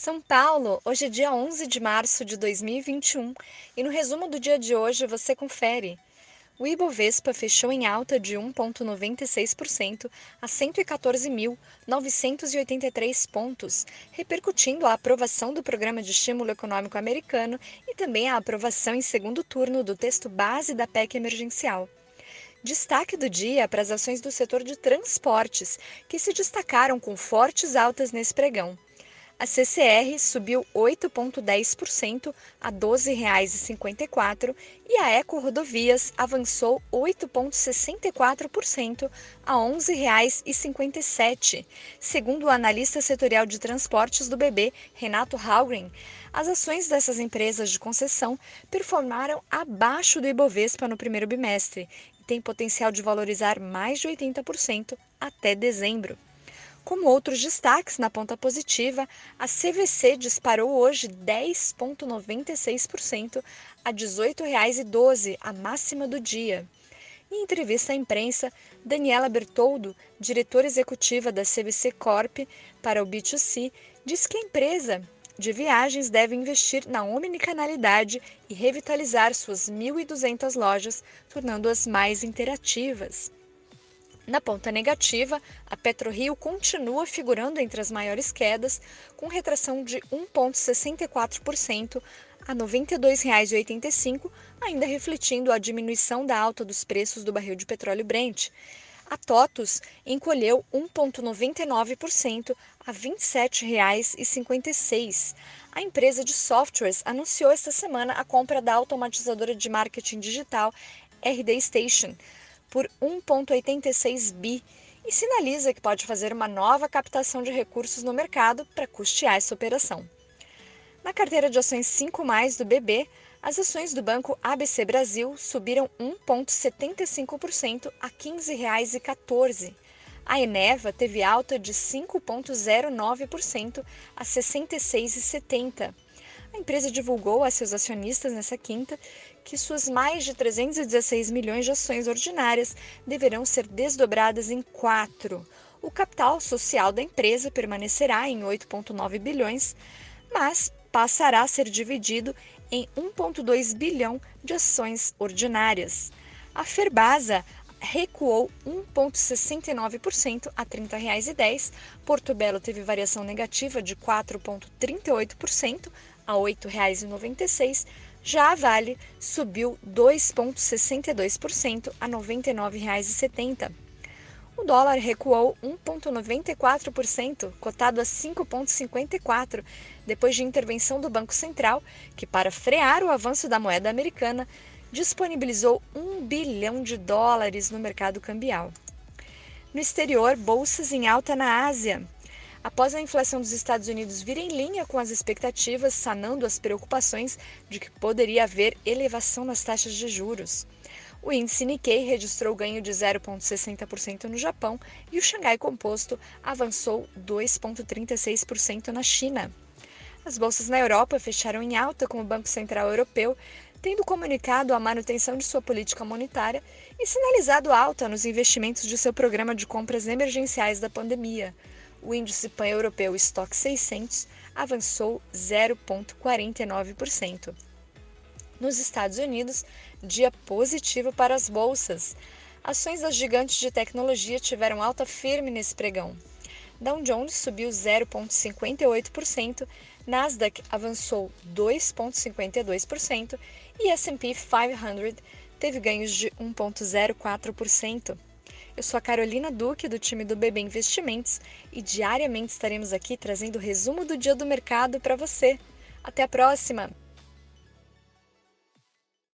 São Paulo, hoje é dia 11 de março de 2021 e no resumo do dia de hoje você confere. O Ibovespa fechou em alta de 1,96% a 114.983 pontos, repercutindo a aprovação do Programa de Estímulo Econômico Americano e também a aprovação em segundo turno do texto base da PEC emergencial. Destaque do dia para as ações do setor de transportes, que se destacaram com fortes altas nesse pregão. A CCR subiu 8,10% a R$ 12,54 e a Eco Rodovias avançou 8,64% a R$ 11,57. Segundo o analista setorial de transportes do BB, Renato Haugen, as ações dessas empresas de concessão performaram abaixo do Ibovespa no primeiro bimestre e têm potencial de valorizar mais de 80% até dezembro. Como outros destaques na ponta positiva, a CVC disparou hoje 10,96% a R$ 18,12, a máxima do dia. Em entrevista à imprensa, Daniela Bertoldo, diretora executiva da CVC Corp para o B2C, diz que a empresa de viagens deve investir na omnicanalidade e revitalizar suas 1.200 lojas, tornando-as mais interativas. Na ponta negativa, a PetroRio continua figurando entre as maiores quedas, com retração de 1,64% a R$ 92,85, ainda refletindo a diminuição da alta dos preços do barril de petróleo Brent. A TOTUS encolheu 1,99% a R$ 27,56. A empresa de softwares anunciou esta semana a compra da automatizadora de marketing digital RD Station por 1,86 bi e sinaliza que pode fazer uma nova captação de recursos no mercado para custear essa operação. Na carteira de ações 5 mais do BB, as ações do banco ABC Brasil subiram 1,75% a R$ 15,14. A Eneva teve alta de 5,09% a R$ 66,70. A empresa divulgou a seus acionistas nessa quinta que suas mais de 316 milhões de ações ordinárias deverão ser desdobradas em quatro. O capital social da empresa permanecerá em 8,9 bilhões, mas passará a ser dividido em 1,2 bilhão de ações ordinárias. A Ferbasa recuou 1,69% a R$ 30,10. Porto Belo teve variação negativa de 4,38% a R$ 8,96. Já a Vale subiu 2,62% a R$ 99,70. O dólar recuou 1,94%, cotado a 5,54, depois de intervenção do Banco Central, que, para frear o avanço da moeda americana, disponibilizou 1 bilhão de dólares no mercado cambial. No exterior, bolsas em alta na Ásia. Após a inflação dos Estados Unidos vir em linha com as expectativas, sanando as preocupações de que poderia haver elevação nas taxas de juros. O índice Nikkei registrou ganho de 0,60% no Japão e o Xangai Composto avançou 2,36% na China. As bolsas na Europa fecharam em alta com o Banco Central Europeu tendo comunicado a manutenção de sua política monetária e sinalizado alta nos investimentos de seu programa de compras emergenciais da pandemia o índice pan-europeu Stock 600 avançou 0,49%. Nos Estados Unidos, dia positivo para as bolsas. Ações das gigantes de tecnologia tiveram alta firme nesse pregão. Dow Jones subiu 0,58%, Nasdaq avançou 2,52% e S&P 500 teve ganhos de 1,04%. Eu sou a Carolina Duque, do time do BB Investimentos, e diariamente estaremos aqui trazendo o resumo do dia do mercado para você. Até a próxima!